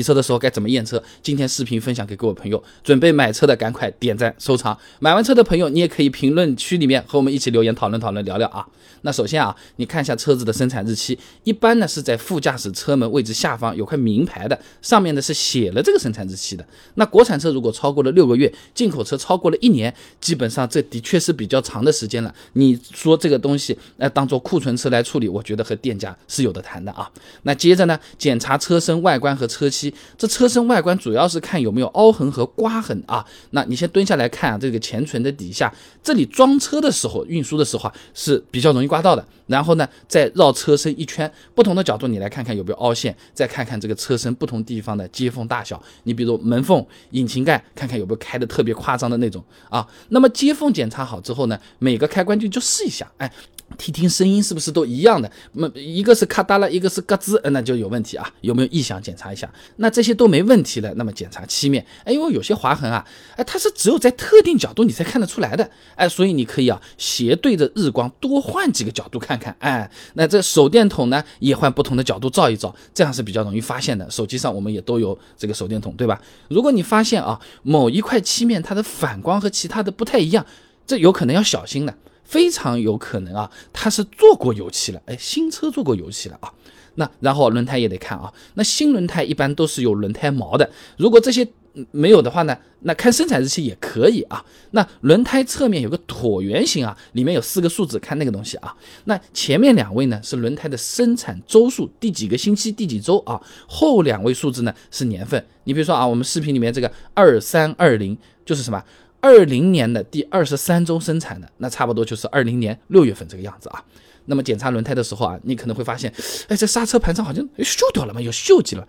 提车的时候该怎么验车？今天视频分享给各位朋友，准备买车的赶快点赞收藏。买完车的朋友，你也可以评论区里面和我们一起留言讨论讨论聊聊啊。那首先啊，你看一下车子的生产日期，一般呢是在副驾驶车门位置下方有块名牌的，上面呢是写了这个生产日期的。那国产车如果超过了六个月，进口车超过了一年，基本上这的确是比较长的时间了。你说这个东西那当做库存车来处理，我觉得和店家是有的谈的啊。那接着呢，检查车身外观和车漆。这车身外观主要是看有没有凹痕和刮痕啊。那你先蹲下来看啊，这个前唇的底下，这里装车的时候、运输的时候啊是比较容易刮到的。然后呢，再绕车身一圈，不同的角度你来看看有没有凹陷，再看看这个车身不同地方的接缝大小。你比如门缝、引擎盖，看看有没有开的特别夸张的那种啊。那么接缝检查好之后呢，每个开关就就试一下，哎。听听声音是不是都一样的？那一个是咔哒了，一个是咯吱，那就有问题啊。有没有异响？检查一下。那这些都没问题了，那么检查漆面。哎，因为有些划痕啊，哎，它是只有在特定角度你才看得出来的。哎，所以你可以啊，斜对着日光多换几个角度看看。哎，那这手电筒呢，也换不同的角度照一照，这样是比较容易发现的。手机上我们也都有这个手电筒，对吧？如果你发现啊，某一块漆面它的反光和其他的不太一样，这有可能要小心的。非常有可能啊，它是做过油漆了，哎，新车做过油漆了啊。那然后轮胎也得看啊，那新轮胎一般都是有轮胎毛的，如果这些没有的话呢，那看生产日期也可以啊。那轮胎侧面有个椭圆形啊，里面有四个数字，看那个东西啊。那前面两位呢是轮胎的生产周数，第几个星期第几周啊？后两位数字呢是年份。你比如说啊，我们视频里面这个二三二零就是什么？二零年的第二十三周生产的，那差不多就是二零年六月份这个样子啊。那么检查轮胎的时候啊，你可能会发现，哎，这刹车盘上好像锈掉了嘛，有锈迹了。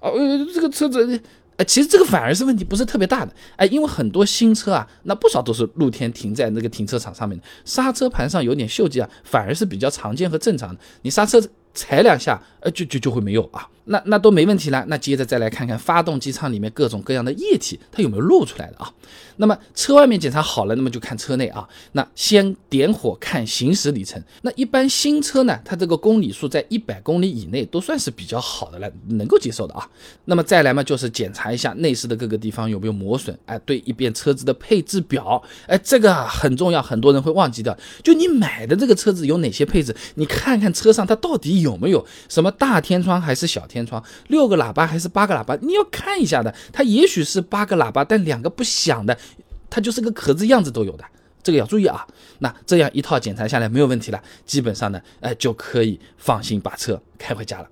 哦，这个车子，哎，其实这个反而是问题不是特别大的。哎，因为很多新车啊，那不少都是露天停在那个停车场上面的，刹车盘上有点锈迹啊，反而是比较常见和正常的。你刹车踩两下，呃，就就就会没有啊。那那都没问题了，那接着再来看看发动机舱里面各种各样的液体，它有没有漏出来的啊？那么车外面检查好了，那么就看车内啊。那先点火看行驶里程。那一般新车呢，它这个公里数在一百公里以内都算是比较好的了，能够接受的啊。那么再来嘛，就是检查一下内饰的各个地方有没有磨损，哎，对一遍车子的配置表，哎，这个很重要，很多人会忘记掉。就你买的这个车子有哪些配置，你看看车上它到底有没有什么大天窗还是小天天窗，六个喇叭还是八个喇叭，你要看一下的。它也许是八个喇叭，但两个不响的。它就是个壳子样子都有的，这个要注意啊。那这样一套检查下来没有问题了，基本上呢，哎就可以放心把车开回家了。